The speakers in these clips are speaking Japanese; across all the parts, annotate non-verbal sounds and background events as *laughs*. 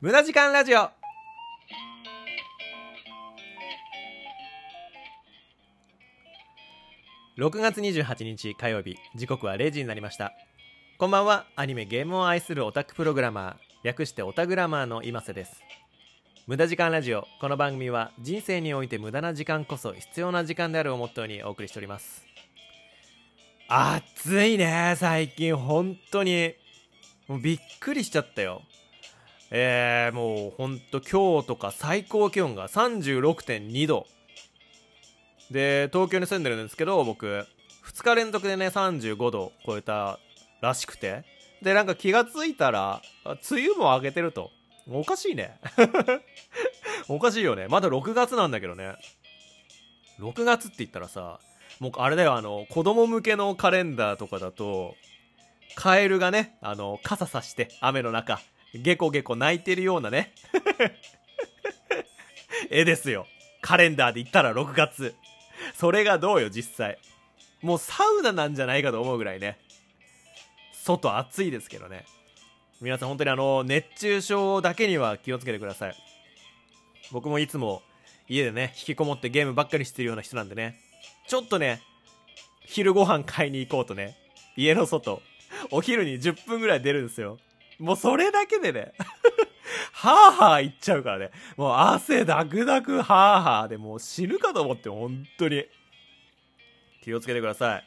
無駄時間ラジオ。6月28日火曜日時刻は0時になりました。こんばんは。アニメゲームを愛するオタクプログラマー略してオタグラマーの今瀬です。無駄時間ラジオ。この番組は人生において無駄な時間こそ必要な時間であるをモットーにお送りしております。暑いね最近。本当に。もうびっくりしちゃったよ。えー、もうほんと今日とか最高気温が36.2度で東京に住んでるんですけど僕2日連続でね35度超えたらしくて。でなんか気がついたら梅雨も明けてると。おかしいね。*laughs* おかしいよね。まだ6月なんだけどね。6月って言ったらさもうあれだよあの子供向けのカレンダーとかだとカエルがねあの傘さして雨の中。ゲコゲコ泣いてるようなね。*laughs* 絵ですよ。カレンダーで言ったら6月。それがどうよ実際。もうサウナなんじゃないかと思うぐらいね。外暑いですけどね。皆さん本当にあの熱中症だけには気をつけてください。僕もいつも家でね引きこもってゲームばっかりしてるような人なんでね。ちょっとね昼ご飯買いに行こうとね。家の外。お昼に10分ぐらい出るんですよ。もうそれだけでね *laughs* はぁはぁ言っちゃうからね。もう汗だくだくはぁはぁでもう死ぬかと思って本当に。気をつけてください。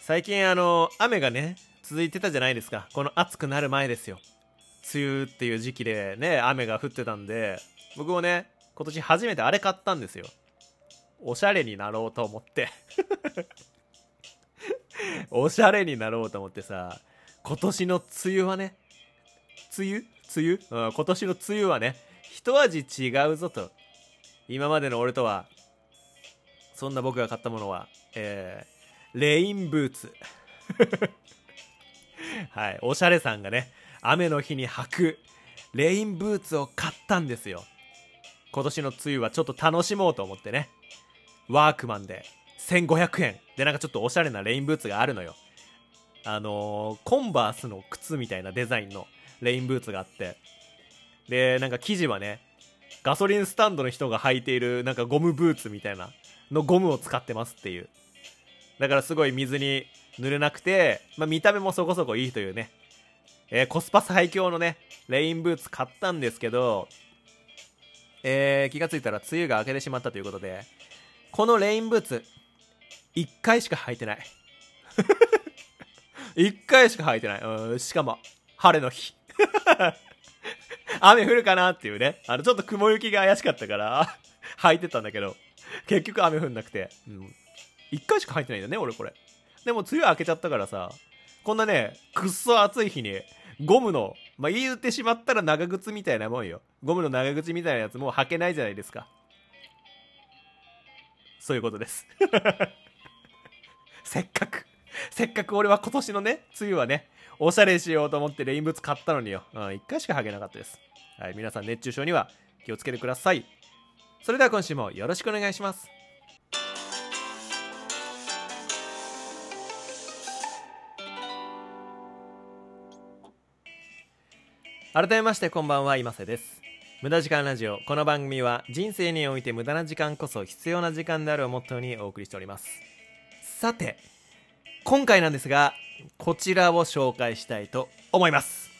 最近あの、雨がね、続いてたじゃないですか。この暑くなる前ですよ。梅雨っていう時期でね、雨が降ってたんで、僕もね、今年初めてあれ買ったんですよ。おしゃれになろうと思って *laughs* おしゃれになろうと思ってさ、今年の梅雨はね、梅雨？梅雨、うん、今年の梅雨はね、一味違うぞと。今までの俺とは、そんな僕が買ったものは、えー、レインブーツ。*laughs* はい、おしゃれさんがね、雨の日に履くレインブーツを買ったんですよ。今年の梅雨はちょっと楽しもうと思ってね。ワークマンで1500円でなんかちょっとおしゃれなレインブーツがあるのよ。あのー、コンバースの靴みたいなデザインのレインブーツがあって、で、なんか生地はね、ガソリンスタンドの人が履いているなんかゴムブーツみたいなのゴムを使ってますっていう。だからすごい水に濡れなくて、まあ、見た目もそこそこいいというね、えー、コスパ最強のね、レインブーツ買ったんですけど、えー、気がついたら梅雨が明けてしまったということで、このレインブーツ、1回しか履いてない。1回しか履いてない。うん、しかも、晴れの日。*laughs* 雨降るかなっていうね。あの、ちょっと雲行きが怪しかったから *laughs* 履いてたんだけど、結局雨降んなくて。うん。1回しか履いてないんだね、俺これ。でも、梅雨明けちゃったからさ、こんなね、くっそ暑い日に、ゴムの、まあ、言ってしまったら長靴みたいなもんよ。ゴムの長靴みたいなやつもう履けないじゃないですか。そういうことです。*laughs* せっかく *laughs* せっかく俺は今年のね、梅雨はね、おしゃれしようと思ってレインブーツ買ったのによ。うん、一回しか履けなかったです。はい、皆さん熱中症には気をつけてください。それでは今週もよろしくお願いします。改めましてこんばんは今瀬です無駄時間ラジオこの番組は人生において無駄な時間こそ必要な時間であるをモットーにお送りしておりますさて今回なんですが、こちらを紹介したいと思います。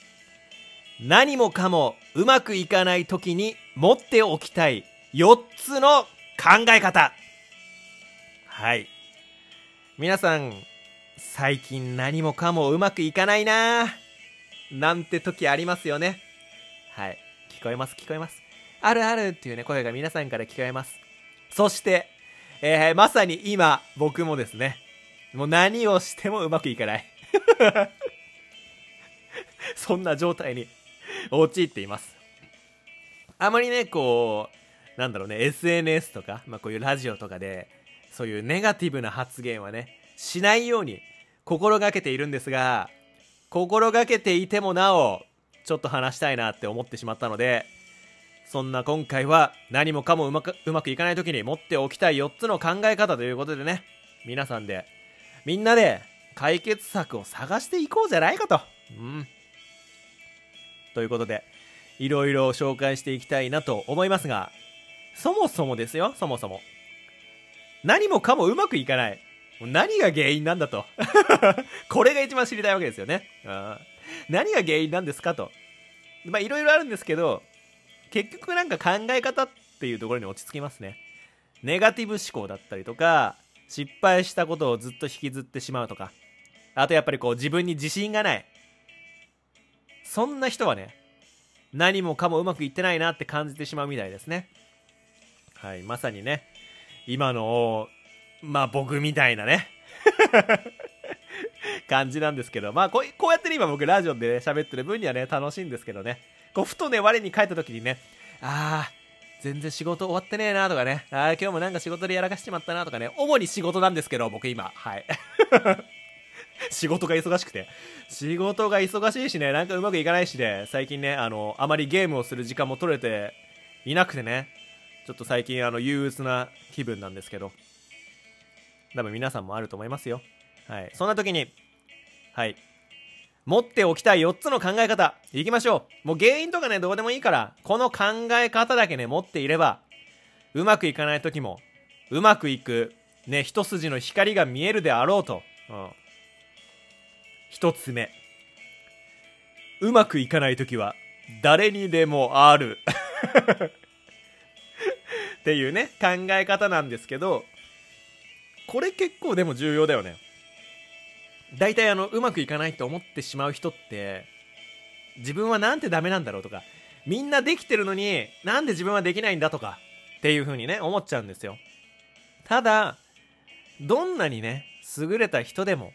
何もかもうまくいかない時に持っておきたい4つの考え方。はい。皆さん、最近何もかもうまくいかないななんて時ありますよね。はい。聞こえます、聞こえます？あるあるっていうね、声が皆さんから聞こえます。そして、えー、まさに今、僕もですね、もう何をしてもうまくいかない *laughs* そんな状態に陥っています。あまりね、こう、なんだろうね、SNS とか、まあこういうラジオとかで、そういうネガティブな発言はね、しないように心がけているんですが、心がけていてもなお、ちょっと話したいなって思ってしまったので、そんな今回は何もかもうまくうまくいかない時に持っておきたい4つの考え方ということでね、皆さんでみんなで解決策を探していこうじゃないかと。うん。ということでいろいろ紹介していきたいなと思いますがそもそもですよそもそも。何もかもうまくいかない。何が原因なんだと。*laughs* これが一番知りたいわけですよね。うん。何が原因なんですかと。まあいろいろあるんですけど結局なんか考え方っていうところに落ち着きますね。ネガティブ思考だったりとか失敗したことをずっと引きずってしまうとか。あとやっぱりこう自分に自信がない。そんな人はね何もかもうまくいってないなって感じてしまうみたいですね。はいまさにね今のまあ僕みたいなね。*laughs* 感じなんですけど。まあこうこうやってね今僕ラジオでね喋ってる分にはね楽しいんですけどね。こうふとね我に返った時にねああ全然仕事終わってねえなとかね。あ今日もなんか仕事でやらかしちまったなとかね。主に仕事なんですけど僕今。はい。*laughs* 仕事が忙しくて。仕事が忙しいしね。なんかうまくいかないしで、ね、最近ねあのあまりゲームをする時間も取れていなくてね。ちょっと最近あの憂鬱な気分なんですけど。多分皆さんもあると思いますよ。はい。そんな時にはい。持っておきたい4つの考え方。いきましょう。もう原因とかねどうでもいいから。この考え方だけね持っていればうまくいかない時もうまくいくね一筋の光が見えるであろうと、うん、1つ目。うまくいかない時は誰にでもある。っていうね考え方なんですけどこれ結構でも重要だよね。大体あのうまくいかないと思ってしまう人って自分はなんてダメなんだろうとかみんなできてるのになんで自分はできないんだとかっていう風にね思っちゃうんですよ。ただどんなにね優れた人でも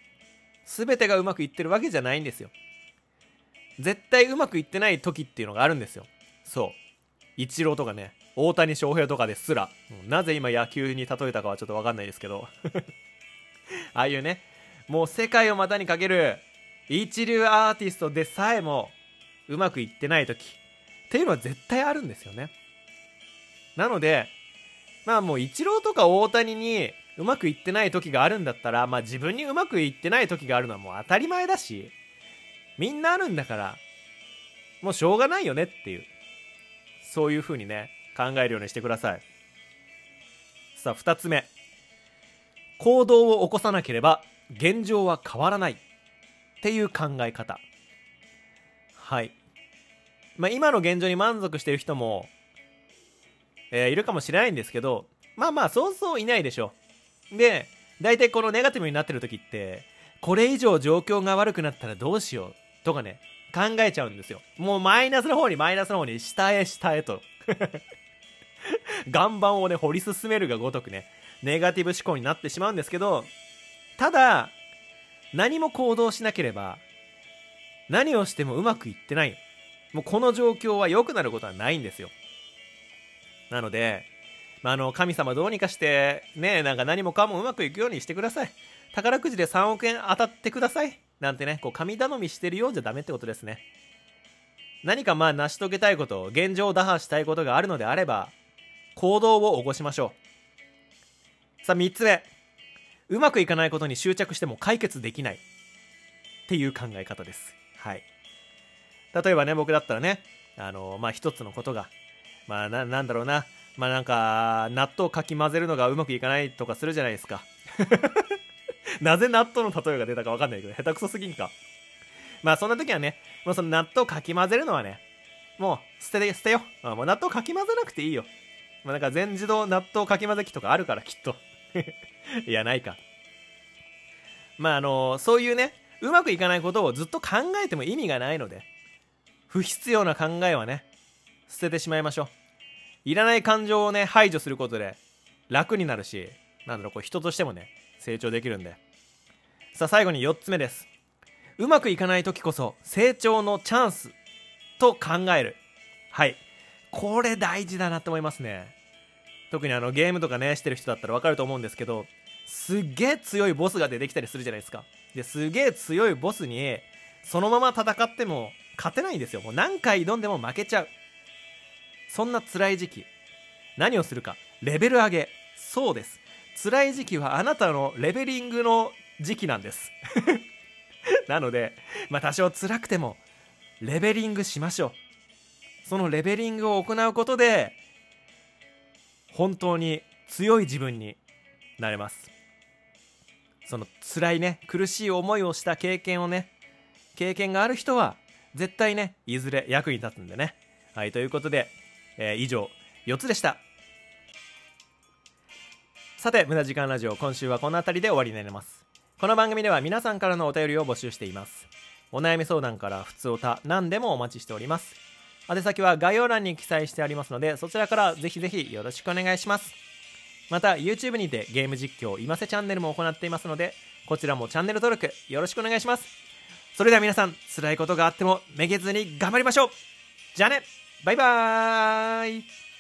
全てがうまくいってるわけじゃないんですよ。絶対うまくいってない時っていうのがあるんですよ。そう。イチローとかね大谷翔平とかですら、なぜ今野球に例えたかはちょっと分かんないですけど。*laughs* ああいうねもう世界を股にかける。一流アーティストでさえもうまくいってない時。っていうのは絶対あるんですよね。なのでまあもうイチローとか大谷にうまくいってない時があるんだったらまあ自分にうまくいってない時があるのはもう当たり前だしみんなあるんだからもうしょうがないよねっていう。そういう風にね考えるようにしてください。さあ2つ目。行動を起こさなければ現状は変わらない。っていう考え方。はい。まあ今の現状に満足してる人も、えー、いるかもしれないんですけどまあまあそうそういないでしょ。で大体このネガティブになってる時ってこれ以上状況が悪くなったらどうしよう。とかね考えちゃうんですよ。もうマイナスの方にマイナスの方に下へ下へと。*laughs* 岩盤をね、掘り進めるがごとくね、ネガティブ思考になってしまうんですけど、ただ、何も行動しなければ、何をしてもうまくいってない。もうこの状況は良くなることはないんですよ。なので、まあ、あの、神様どうにかして、ね、なんか何もかもうまくいくようにしてください。宝くじで3億円当たってください。なんてね、こう、神頼みしてるようじゃダメってことですね。何かまあ成し遂げたいこと、現状を打破したいことがあるのであれば、行動を起こしましょうさあ3つ目うまくいかないことに執着しても解決できない。っていう考え方です。はい。例えばね僕だったらねあのまあ一つのことがまあななんだろうな。まあなんか納豆かき混ぜるのがうまくいかないとかするじゃないですか。*laughs* なぜ納豆の例えが出たか分かんないけど下手くそすぎんか。まあそんな時はねもうその納豆かき混ぜるのはねもう捨てて捨てよもう納豆かき混ぜなくていいよ。まあ、なんか全自動納豆かき混ぜ器とかあるからきっと。*laughs* いやないか。まああのそういうねうまくいかないことをずっと考えても意味がないので不必要な考えはね捨ててしまいましょう。いらない感情をね排除することで楽になるしなんだろうこう人としてもね成長できるんで。さあ最後に4つ目です。うまくいかない時こそ成長のチャンスと考える。はい。これ大事だなって思いますね。特にあのゲームとかねしてる人だったら分かると思うんですけどすっげえ強いボスが出てきたりするじゃないですか。ですげえ強いボスにそのまま戦っても勝てないんですよ。もう何回挑んでも負けちゃう。そんな辛い時期。何をするか。レベル上げ。そうです。辛い時期はあなたのレベリングの時期なんです。*laughs* なのでまあ多少辛くてもレベリングしましょう。そのレベリングを行うことで本当に強い自分になれます。その辛いね苦しい思いをした経験をね経験がある人は絶対ねいずれ役に立つんでね。はいということで、えー、以上4つでした。さて無駄時間ラジオ今週はこの辺りで終わりになります。この番組では皆さんからのお便りを募集しています。お悩み相談から普通おた何でもお待ちしております。宛先は概要欄に記載してありますのでそちらからぜひぜひよろしくお願いします。また YouTube にてゲーム実況今瀬チャンネルも行っていますのでこちらもチャンネル登録よろしくお願いします。それでは皆さん辛いことがあってもめげずに頑張りましょう。じゃあね。バイバーイ。